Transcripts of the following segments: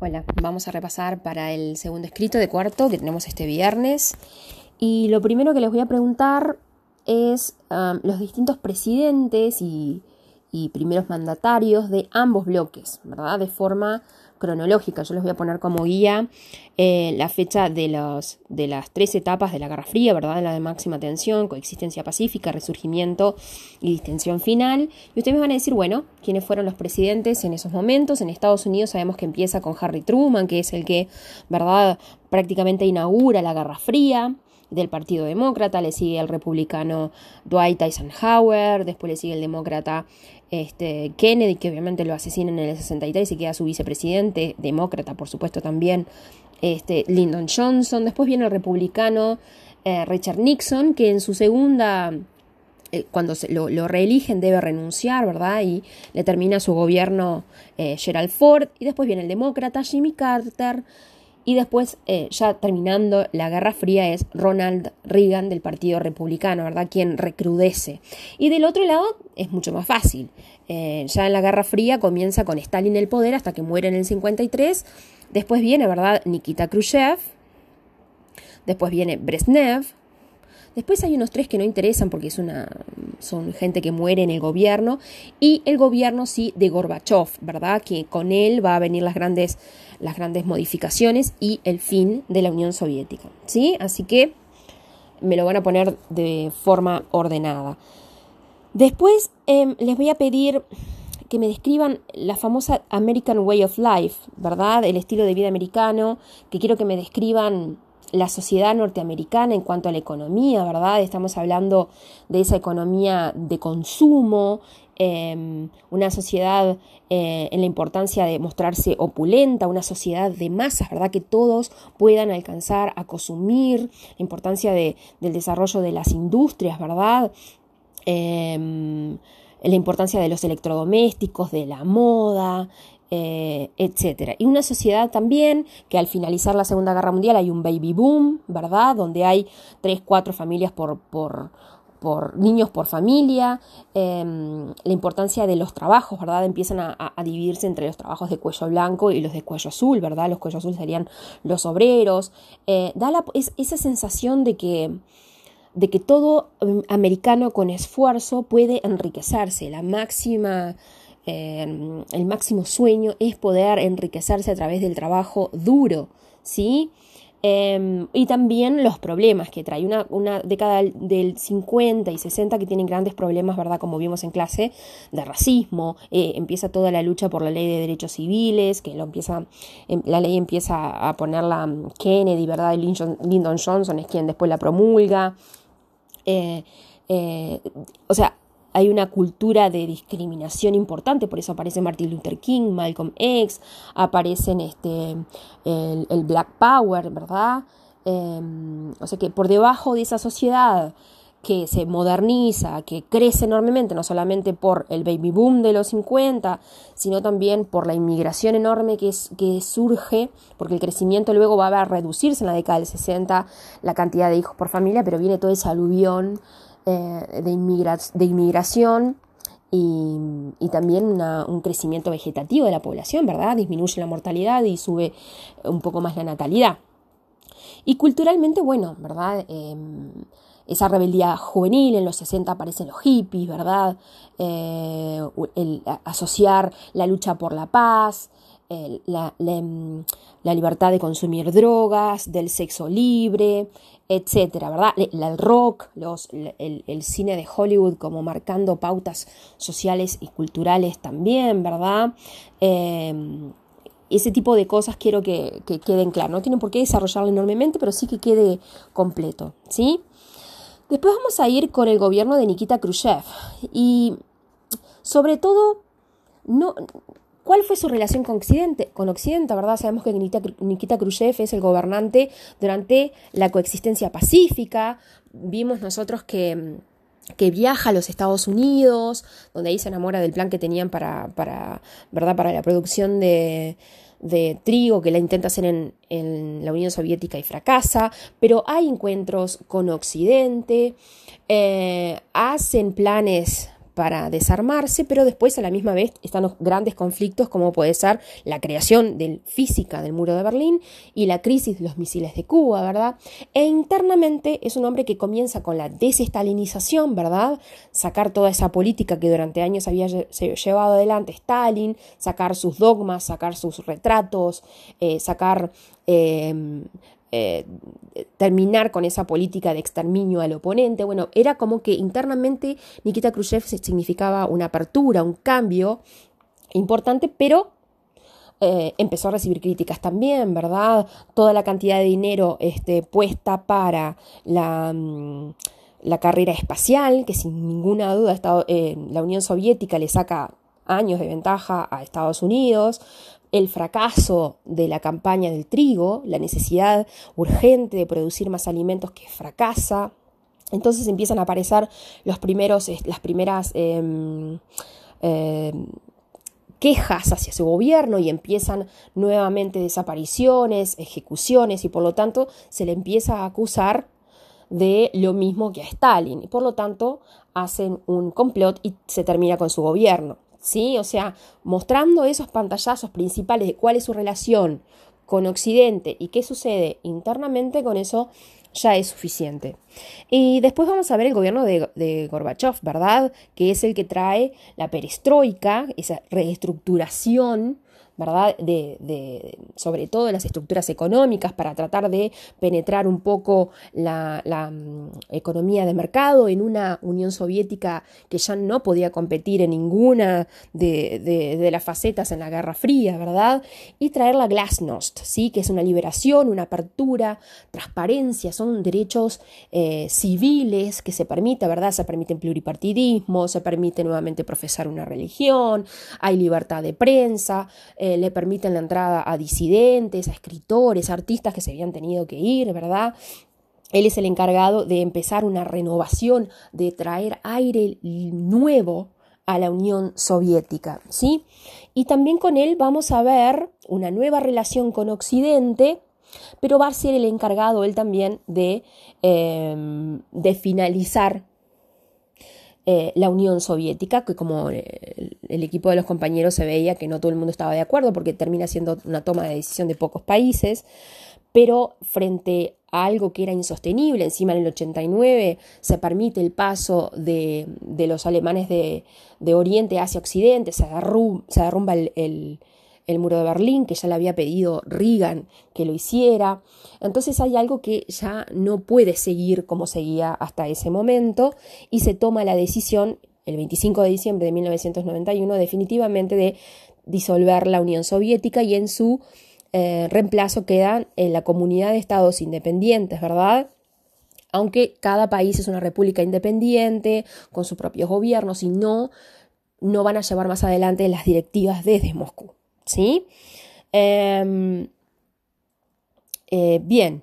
Hola, vamos a repasar para el segundo escrito de cuarto que tenemos este viernes. Y lo primero que les voy a preguntar es um, los distintos presidentes y, y, primeros mandatarios de ambos bloques, ¿verdad? De forma cronológica. Yo les voy a poner como guía eh, la fecha de, los, de las tres etapas de la Guerra Fría, ¿verdad? La de máxima tensión, coexistencia pacífica, resurgimiento y distensión final. Y ustedes me van a decir, bueno, quiénes fueron los presidentes en esos momentos. En Estados Unidos sabemos que empieza con Harry Truman, que es el que, ¿verdad?, prácticamente inaugura la Guerra Fría del Partido Demócrata, le sigue el republicano Dwight Eisenhower, después le sigue el demócrata este, Kennedy, que obviamente lo asesinan en el 63 y queda su vicepresidente, demócrata por supuesto también, este, Lyndon Johnson, después viene el republicano eh, Richard Nixon, que en su segunda eh, cuando se lo, reeligen debe renunciar, ¿verdad? Y le termina su gobierno eh, Gerald Ford. Y después viene el demócrata Jimmy Carter. Y después, eh, ya terminando la Guerra Fría, es Ronald Reagan del Partido Republicano, ¿verdad? Quien recrudece. Y del otro lado es mucho más fácil. Eh, ya en la Guerra Fría comienza con Stalin el poder hasta que muere en el 53. Después viene, ¿verdad? Nikita Khrushchev. Después viene Brezhnev. Después hay unos tres que no interesan porque es una, son gente que muere en el gobierno. Y el gobierno sí de Gorbachev, ¿verdad? Que con él va a venir las grandes, las grandes modificaciones y el fin de la Unión Soviética. ¿Sí? Así que me lo van a poner de forma ordenada. Después em, les voy a pedir que me describan la famosa American Way of Life, ¿verdad? El estilo de vida americano, que quiero que me describan la sociedad norteamericana en cuanto a la economía, ¿verdad? Estamos hablando de esa economía de consumo, em, una sociedad eh, en la importancia de mostrarse opulenta, una sociedad de masas, ¿verdad? Que todos puedan alcanzar a consumir, la importancia de, del desarrollo de las industrias, ¿verdad? Em, la importancia de los electrodomésticos, de la moda, eh, etcétera. Y una sociedad también que al finalizar la Segunda Guerra Mundial hay un baby boom, ¿verdad? Donde hay tres, cuatro familias por, por, por niños por familia, em, la importancia de los trabajos, ¿verdad? Empiezan a, dividirse entre los trabajos de cuello blanco y los de cuello azul, ¿verdad? Los cuello azul serían los obreros. Eh, da esa sensación de que, de que todo em, americano con esfuerzo puede enriquecerse, la máxima Em, el máximo sueño es poder enriquecerse a través del trabajo duro, ¿sí? Em, y también los problemas que trae una, una, década del 50 y 60 que tienen grandes problemas, ¿verdad? Como vimos en clase, de racismo. Eh, empieza toda la lucha por la ley de derechos civiles, que lo empieza, em, la ley empieza a ponerla mm, Kennedy, ¿verdad? Y Lyndon, Johnson es quien después la promulga. Eh, eh, o sea, hay una cultura de discriminación importante, por eso aparece Martin Luther King, Malcolm X, aparecen este, el, Black Power, ¿verdad? Em, o sea que por debajo de esa sociedad que se moderniza, que crece enormemente, no solamente por el baby boom de los 50, sino también por la inmigración enorme que, que surge, porque el crecimiento luego va a reducirse en la década del 60, la cantidad de hijos por familia, pero viene todo ese aluvión eh, de, inmigración y, también un crecimiento vegetativo de la población, ¿verdad? Disminuye la mortalidad y sube un poco más la natalidad. Y culturalmente, bueno, ¿verdad? Em, esa rebeldía juvenil, en los 60 aparecen los hippies, ¿verdad? Eh, asociar la lucha por la paz, la, em, la, libertad de consumir drogas, del sexo libre, etcétera, ¿verdad? El rock, los, el, cine de Hollywood como marcando pautas sociales y culturales también, ¿verdad? Em, ese tipo de cosas quiero que, queden claras. No tienen por qué desarrollarlo enormemente, pero sí que quede completo, ¿sí? Después vamos a ir con el gobierno de Nikita Khrushchev. Y sobre todo, no, ¿Cuál fue su relación con Occidente? Con Occidente, ¿verdad? Sabemos que Nikita, Khrushchev es el gobernante durante la coexistencia pacífica. Vimos nosotros que que viaja a los Estados Unidos, donde ahí se enamora del plan que tenían para, para, ¿verdad? para la producción de, de trigo que la intenta hacer en, en, la Unión Soviética y fracasa, pero hay encuentros con Occidente, eh, hacen planes para desarmarse, pero después a la misma vez están los grandes conflictos como puede ser la creación del, física del muro de Berlín y la crisis de los misiles de Cuba, ¿verdad? E internamente es un hombre que comienza con la desestalinización, ¿verdad? Sacar toda esa política que durante años había llevado adelante Stalin, sacar sus dogmas, sacar sus retratos, eh, sacar em, eh, terminar con esa política de exterminio al oponente. Bueno, era como que internamente Nikita Khrushchev significaba una apertura, un cambio importante, pero eh, empezó a recibir críticas también, ¿verdad? Toda la cantidad de dinero este, puesta para la, mm, carrera espacial, que sin ninguna duda eh, la Unión Soviética le saca años de ventaja a Estados Unidos, el fracaso de la campaña del trigo, la necesidad urgente de producir más alimentos que fracasa. Entonces empiezan a aparecer los primeros, las primeras em, em, quejas hacia su gobierno y empiezan nuevamente desapariciones, ejecuciones y por lo tanto se le empieza a acusar de lo mismo que a Stalin y por lo tanto hacen un complot y se termina con su gobierno. ¿Sí? O sea, mostrando esos pantallazos principales de cuál es su relación con Occidente y qué sucede internamente, con eso ya es suficiente. Y después vamos a ver el gobierno de, de Gorbachev, ¿verdad? Que es el que trae la perestroika, esa reestructuración ¿verdad? De, de, sobre todo las estructuras económicas para tratar de penetrar un poco la, mm, economía de mercado en una Unión Soviética que ya no podía competir en ninguna de, de, las facetas en la Guerra Fría, ¿verdad? Y traer la Glasnost, ¿sí? Que es una liberación, una apertura, transparencia, son derechos eh, civiles que se permite, ¿verdad? Se permite pluripartidismo, se permite nuevamente profesar una religión, hay libertad de prensa, eh, le permiten la entrada a disidentes, a escritores, a artistas que se habían tenido que ir, ¿verdad? Él es el encargado de empezar una renovación, de traer aire nuevo a la Unión Soviética, ¿sí? Y también con él vamos a ver una nueva relación con Occidente, pero va a ser el encargado él también de, de finalizar eh, la Unión Soviética, que como eh, el, equipo de los compañeros se veía que no todo el mundo estaba de acuerdo porque termina siendo una toma de decisión de pocos países, pero frente a algo que era insostenible, encima en el 89 se permite el paso de, los alemanes de, Oriente hacia Occidente, se, derrumba el muro de Berlín, que ya le había pedido Reagan que lo hiciera. Entonces hay algo que ya no puede seguir como seguía hasta ese momento y se toma la decisión el 25 de diciembre de 1991 definitivamente de disolver la Unión Soviética y en su eh, reemplazo quedan en la comunidad de estados independientes, ¿verdad? Aunque cada país es una república independiente, con sus propios gobiernos y no, no van a llevar más adelante las directivas desde Moscú. ¿Sí? Em, eh, bien,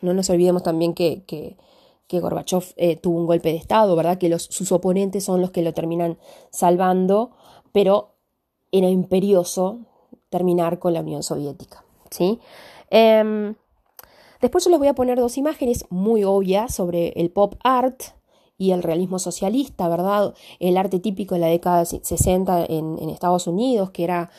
no nos olvidemos también que, que, Gorbachev eh, tuvo un golpe de Estado, ¿verdad? Que los, sus oponentes son los que lo terminan salvando, pero era imperioso terminar con la Unión Soviética, ¿sí? Em, después yo les voy a poner dos imágenes muy obvias sobre el pop art y el realismo socialista, ¿verdad? El arte típico de la década 60 en, en Estados Unidos, que era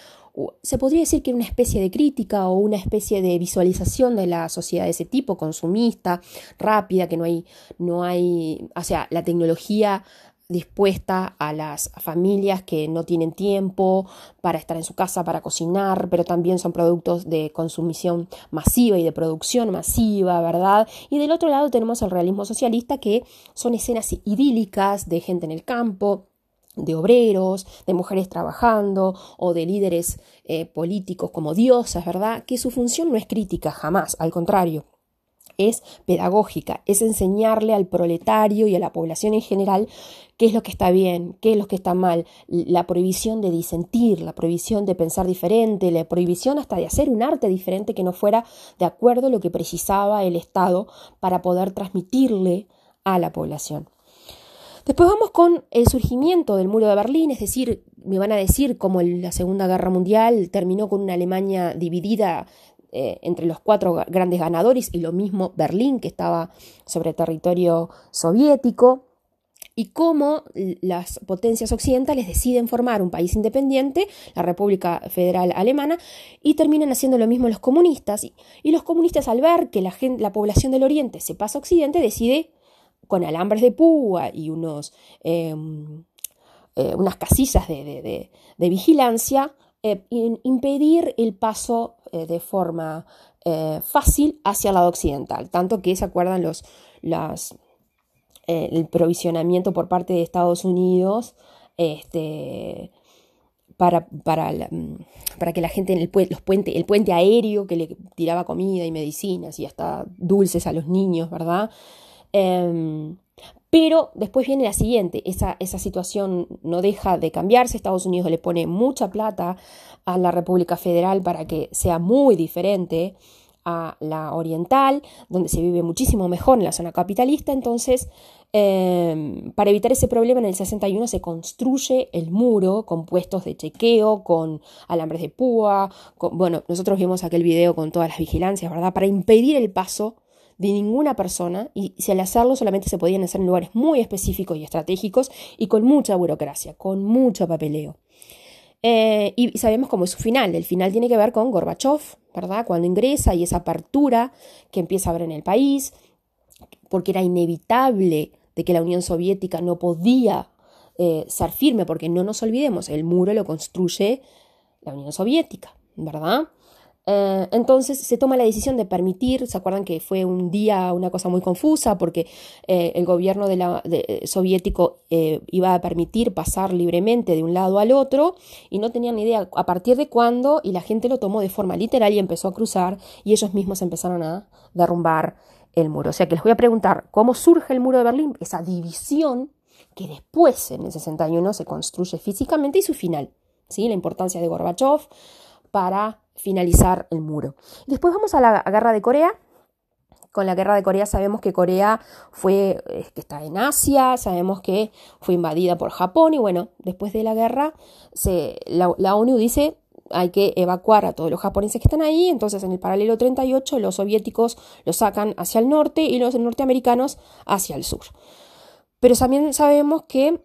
se podría decir que una especie de crítica o una especie de visualización de la sociedad de ese tipo, consumista, rápida, que no hay, no hay, o sea, la tecnología dispuesta a las familias que no tienen tiempo para estar en su casa, para cocinar, pero también son productos de consumición masiva y de producción masiva, ¿verdad? Y del otro lado tenemos el realismo socialista, que son escenas idílicas de gente en el campo, de obreros, de mujeres trabajando o de líderes eh, políticos como diosas, ¿verdad? Que su función no es crítica jamás, al contrario, es pedagógica, es enseñarle al proletario y a la población en general qué es lo que está bien, qué es lo que está mal, la prohibición de disentir, la prohibición de pensar diferente, la prohibición hasta de hacer un arte diferente que no fuera de acuerdo a lo que precisaba el Estado para poder transmitirle a la población. Después vamos con el surgimiento del muro de Berlín, es decir, me van a decir cómo la Segunda Guerra Mundial terminó con una Alemania dividida eh, entre los cuatro grandes ganadores y lo mismo Berlín, que estaba sobre territorio soviético. y cómo las potencias occidentales deciden formar un país independiente, la República Federal Alemana, y terminan haciendo lo mismo los comunistas. Y, los comunistas al ver que la, gente, la población del Oriente se pasa a Occidente, decide con alambres de púa y unos, em, eh, unas casillas de, vigilancia, eh, impedir el paso eh, de forma fácil hacia el lado occidental. Tanto que se acuerdan los, el provisionamiento por parte de Estados Unidos este, para, para, para, que la gente en el, los puente, el puente aéreo que le tiraba comida y medicinas y hasta dulces a los niños, ¿verdad? Em, pero después viene la siguiente, esa, situación no deja de cambiarse, Estados Unidos le pone mucha plata a la República Federal para que sea muy diferente a la oriental, donde se vive muchísimo mejor en la zona capitalista, entonces em, para evitar ese problema en el 61 se construye el muro con puestos de chequeo, con alambres de púa, bueno, nosotros vimos aquel video con todas las vigilancias, ¿verdad? Para impedir el paso de ninguna persona y si al hacerlo solamente se podían hacer en lugares muy específicos y estratégicos y con mucha burocracia, con mucho papeleo. Eh, y sabemos cómo es su final. El final tiene que ver con Gorbachev, ¿verdad? Cuando ingresa y esa apertura que empieza a haber en el país, porque era inevitable de que la Unión Soviética no podía eh, ser firme, porque no nos olvidemos, el muro lo construye la Unión Soviética, ¿verdad? Eh, entonces se toma la decisión de permitir, ¿se acuerdan que fue un día una cosa muy confusa porque eh, el gobierno la, soviético eh, iba a permitir pasar libremente de un lado al otro y no tenían ni idea a partir de cuándo y la gente lo tomó de forma literal y empezó a cruzar y ellos mismos empezaron a derrumbar el muro. O sea que les voy a preguntar cómo surge el muro de Berlín, esa división que después en el 61 se construye físicamente y su final, ¿sí? la importancia de Gorbachev para finalizar el muro. Después vamos a la guerra de Corea. Con la guerra de Corea sabemos que Corea fue, que está en Asia, sabemos que fue invadida por Japón y bueno, después de la guerra se, la, la ONU dice hay que evacuar a todos los japoneses que están ahí, entonces en el paralelo 38 los soviéticos los sacan hacia el norte y los norteamericanos hacia el sur. Pero también sabemos que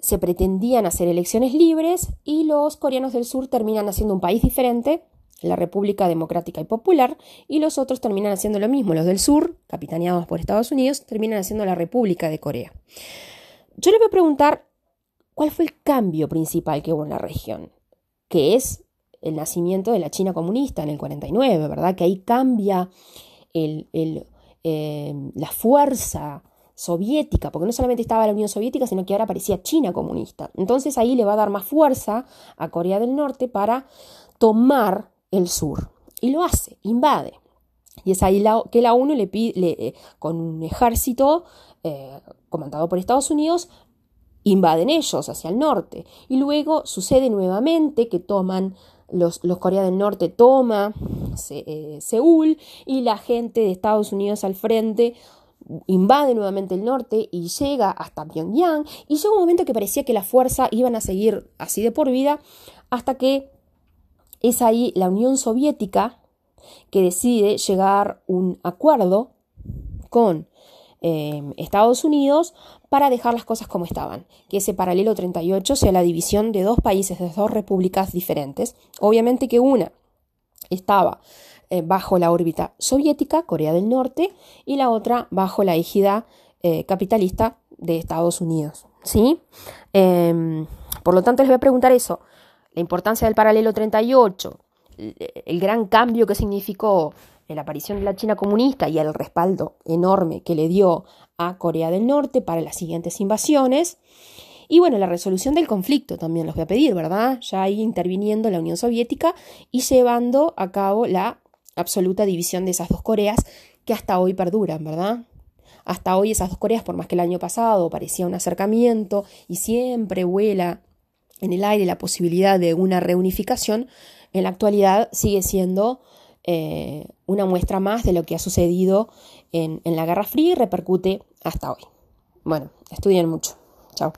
se pretendían hacer elecciones libres y los coreanos del sur terminan haciendo un país diferente la República Democrática y Popular, y los otros terminan haciendo lo mismo. Los del sur, capitaneados por Estados Unidos, terminan haciendo la República de Corea. Yo le voy a preguntar cuál fue el cambio principal que hubo en la región, que es el nacimiento de la China comunista en el 49, ¿verdad? Que ahí cambia eh, la fuerza soviética, porque no solamente estaba la Unión Soviética, sino que ahora aparecía China comunista. Entonces ahí le va a dar más fuerza a Corea del Norte para tomar el sur. Y lo hace, invade. Y es ahí que la ONU le pide, eh, con un ejército eh, comandado por Estados Unidos, invaden ellos hacia el norte. Y luego sucede nuevamente que toman, los, los Corea del Norte toma eh, Seúl y la gente de Estados Unidos al frente invade nuevamente el norte y llega hasta Pyongyang y llega un momento que parecía que la fuerza iban a seguir así de por vida hasta que es ahí la Unión Soviética que decide llegar un acuerdo con em, Estados Unidos para dejar las cosas como estaban, que ese paralelo 38 sea la división de dos países, de dos repúblicas diferentes. Obviamente que una estaba eh, bajo la órbita soviética, Corea del Norte, y la otra bajo la égida eh, capitalista de Estados Unidos. ¿sí? Em, por lo tanto, les voy a preguntar eso la importancia del paralelo 38, el gran cambio que significó la aparición de la China comunista y el respaldo enorme que le dio a Corea del Norte para las siguientes invasiones. Y bueno, la resolución del conflicto también los voy a pedir, ¿verdad? Ya ahí interviniendo la Unión Soviética y llevando a cabo la absoluta división de esas dos Coreas que hasta hoy perduran, ¿verdad? Hasta hoy esas dos Coreas, por más que el año pasado parecía un acercamiento y siempre vuela en el aire la posibilidad de una reunificación, en la actualidad sigue siendo eh, una muestra más de lo que ha sucedido en, en la Guerra Fría y repercute hasta hoy. Bueno, estudien mucho. Chao.